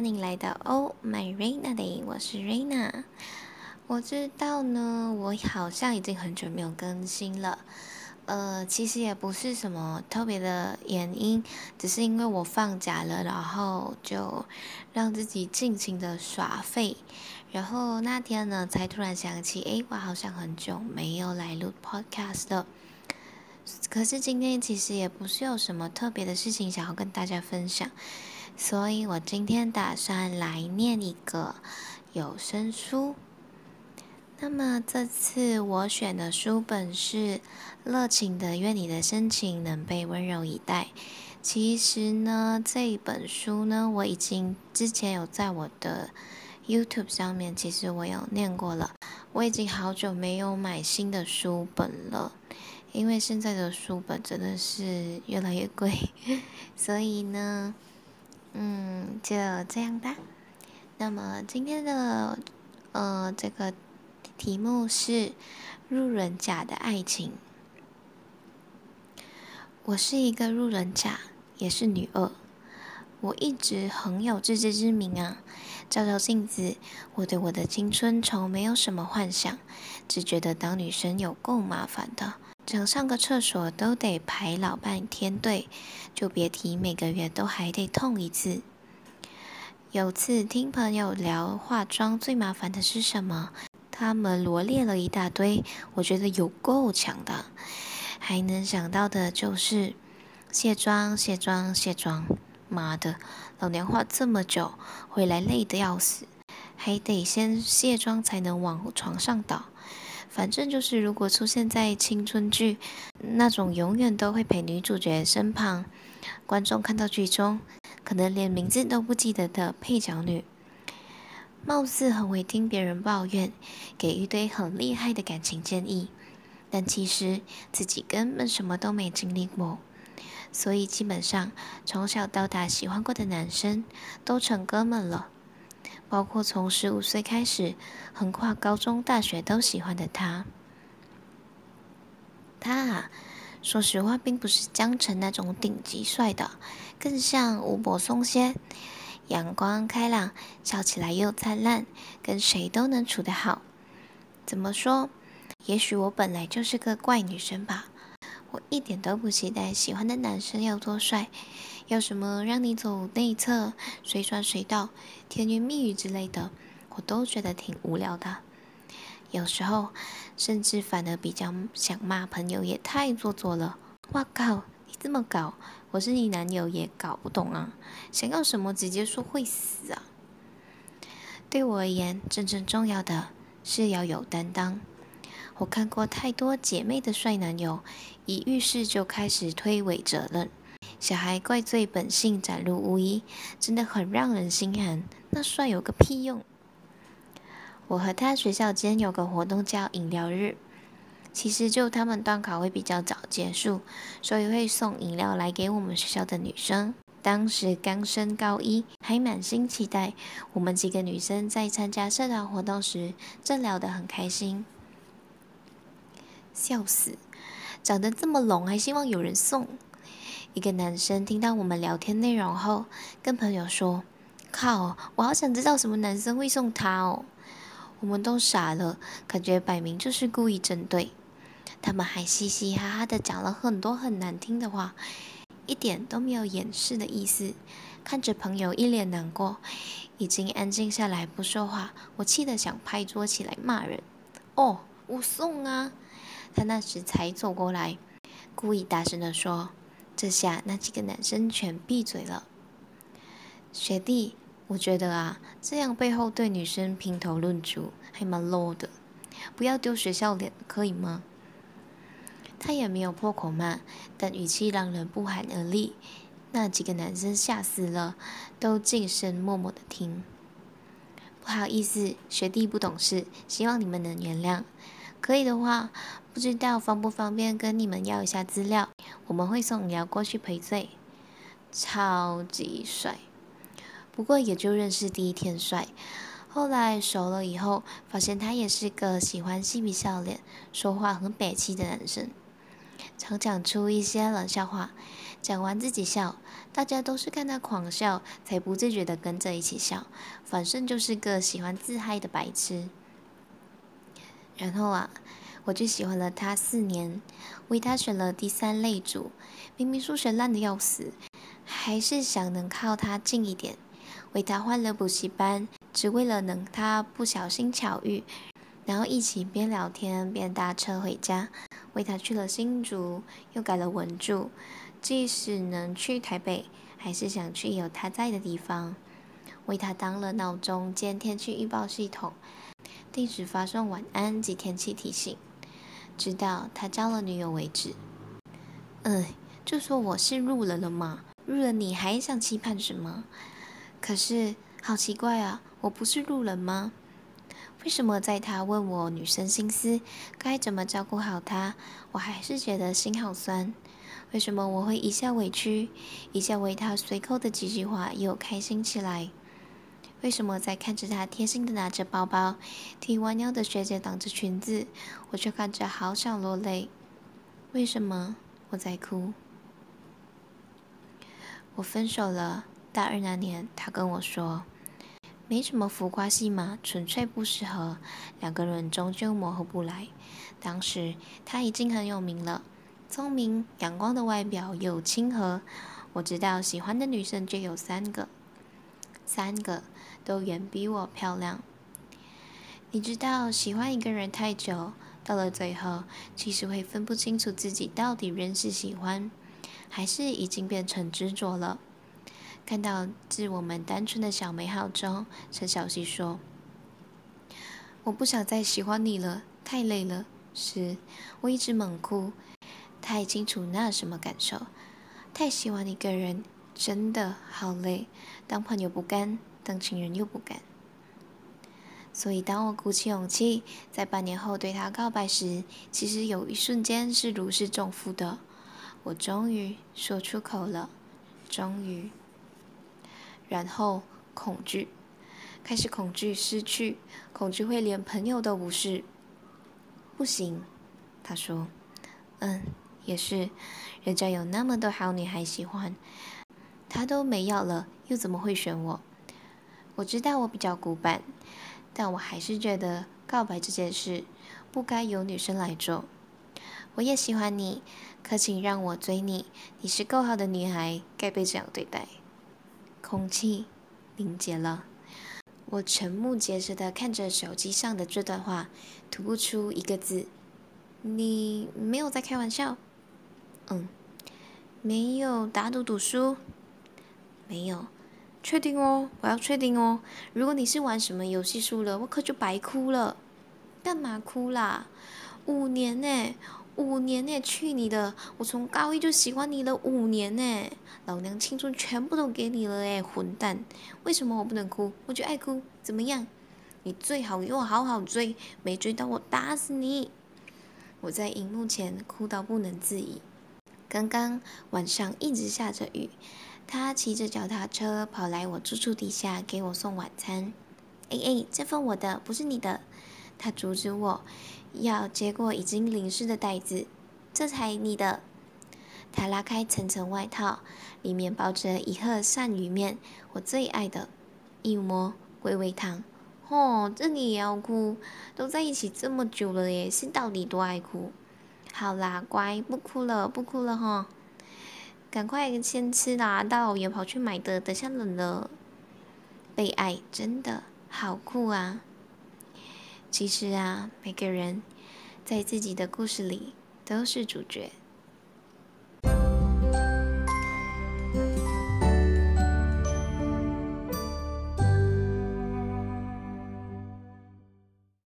欢迎来到 Oh My Raina Day，我是 Raina。我知道呢，我好像已经很久没有更新了。呃，其实也不是什么特别的原因，只是因为我放假了，然后就让自己尽情的耍废。然后那天呢，才突然想起，诶，我好像很久没有来录 Podcast 了。可是今天其实也不是有什么特别的事情想要跟大家分享，所以我今天打算来念一个有声书。那么这次我选的书本是《热情的愿你的深情能被温柔以待》。其实呢，这本书呢，我已经之前有在我的 YouTube 上面，其实我有念过了。我已经好久没有买新的书本了，因为现在的书本真的是越来越贵，所以呢，嗯，就这样吧。那么今天的呃这个。题目是路人甲的爱情。我是一个路人甲，也是女二。我一直很有自知之明啊。照照镜子，我对我的青春从没有什么幻想，只觉得当女生有够麻烦的，想上个厕所都得排老半天队，就别提每个月都还得痛一次。有次听朋友聊化妆最麻烦的是什么？他们罗列了一大堆，我觉得有够强的，还能想到的就是卸妆、卸妆、卸妆。妈的，老娘化这么久，回来累得要死，还得先卸妆才能往床上倒。反正就是，如果出现在青春剧那种永远都会陪女主角身旁，观众看到剧中可能连名字都不记得的配角女。貌似很会听别人抱怨，给一堆很厉害的感情建议，但其实自己根本什么都没经历过，所以基本上从小到大喜欢过的男生都成哥们了，包括从十五岁开始横跨高中、大学都喜欢的他。他啊，说实话并不是江城那种顶级帅的，更像吴柏松些。阳光开朗，笑起来又灿烂，跟谁都能处得好。怎么说？也许我本来就是个怪女生吧。我一点都不期待喜欢的男生要多帅，要什么让你走内侧、随传随到、甜言蜜语之类的，我都觉得挺无聊的。有时候，甚至反而比较想骂朋友，也太做作了。哇靠！你这么搞，我是你男友也搞不懂啊！想要什么直接说会死啊！对我而言，真正重要的是要有担当。我看过太多姐妹的帅男友，一遇事就开始推诿责任，小孩怪罪本性展露无遗，真的很让人心寒。那帅有个屁用！我和他学校间有个活动叫饮料日。其实就他们段考会比较早结束，所以会送饮料来给我们学校的女生。当时刚升高一，还满心期待。我们几个女生在参加社团活动时，正聊得很开心。笑死，长得这么龙，还希望有人送。一个男生听到我们聊天内容后，跟朋友说：“靠，我好想知道什么男生会送他哦。”我们都傻了，感觉摆明就是故意针对。他们还嘻嘻哈哈的讲了很多很难听的话，一点都没有掩饰的意思。看着朋友一脸难过，已经安静下来不说话，我气得想拍桌起来骂人。哦，我送啊！他那时才走过来，故意大声的说。这下那几个男生全闭嘴了。学弟，我觉得啊，这样背后对女生评头论足还蛮 low 的，不要丢学校脸，可以吗？他也没有破口骂，但语气让人不寒而栗。那几个男生吓死了，都静声默默的听。不好意思，学弟不懂事，希望你们能原谅。可以的话，不知道方不方便跟你们要一下资料，我们会送饮料过去赔罪。超级帅，不过也就认识第一天帅，后来熟了以后，发现他也是个喜欢嬉皮笑脸、说话很北气的男生。常讲出一些冷笑话，讲完自己笑，大家都是看他狂笑，才不自觉的跟着一起笑。反正就是个喜欢自嗨的白痴。然后啊，我就喜欢了他四年，为他选了第三类组，明明数学烂的要死，还是想能靠他近一点，为他换了补习班，只为了能他不小心巧遇，然后一起边聊天边搭车回家。为他去了新竹，又改了文住。即使能去台北，还是想去有他在的地方。为他当了闹钟兼天气预报系统，定时发送晚安及天气提醒，直到他交了女友为止。哎，就说我是路人了嘛，路人你还想期盼什么？可是好奇怪啊，我不是路人吗？为什么在他问我女生心思该怎么照顾好他，我还是觉得心好酸？为什么我会一下委屈，一下为他随口的几句话又开心起来？为什么在看着他贴心的拿着包包，替弯腰的学姐挡着裙子，我却看着好想落泪？为什么我在哭？我分手了，大二那年，他跟我说。没什么浮夸戏码，纯粹不适合两个人，终究磨合不来。当时他已经很有名了，聪明、阳光的外表又亲和。我知道喜欢的女生就有三个，三个都远比我漂亮。你知道，喜欢一个人太久，到了最后，其实会分不清楚自己到底仍是喜欢，还是已经变成执着了。看到致我们单纯的小美好中，陈小希说：“我不想再喜欢你了，太累了。”是，我一直猛哭，太清楚那什么感受。太喜欢一个人，真的好累。当朋友不甘，当情人又不甘。所以，当我鼓起勇气在半年后对他告白时，其实有一瞬间是如释重负的。我终于说出口了，终于。然后恐惧，开始恐惧失去，恐惧会连朋友都无视。不行，他说：“嗯，也是，人家有那么多好女孩喜欢，他都没要了，又怎么会选我？”我知道我比较古板，但我还是觉得告白这件事不该由女生来做。我也喜欢你，可请让我追你。你是够好的女孩，该被这样对待。空气凝结了，我瞠目结舌的看着手机上的这段话，吐不出一个字。你没有在开玩笑？嗯，没有打赌赌输？没有，确定哦，我要确定哦。如果你是玩什么游戏输了，我可就白哭了。干嘛哭啦？五年呢？五年呢，去你的！我从高一就喜欢你了五年呢，老娘青春全部都给你了哎，混蛋！为什么我不能哭？我就爱哭，怎么样？你最好给我好好追，没追到我打死你！我在荧幕前哭到不能自已。刚刚晚上一直下着雨，他骑着脚踏车跑来我住处底下给我送晚餐。哎哎，这份我的，不是你的。他阻止我。要接过已经淋湿的袋子，这才你的。他拉开层层外套，里面包着一盒鳝鱼面，我最爱的。一摸，龟尾汤。哦，这你也要哭？都在一起这么久了耶，是到底多爱哭？好啦，乖，不哭了，不哭了哈。赶快先吃啦，大老远跑去买的，等下冷了。被爱真的好酷啊！其实啊，每个人在自己的故事里都是主角。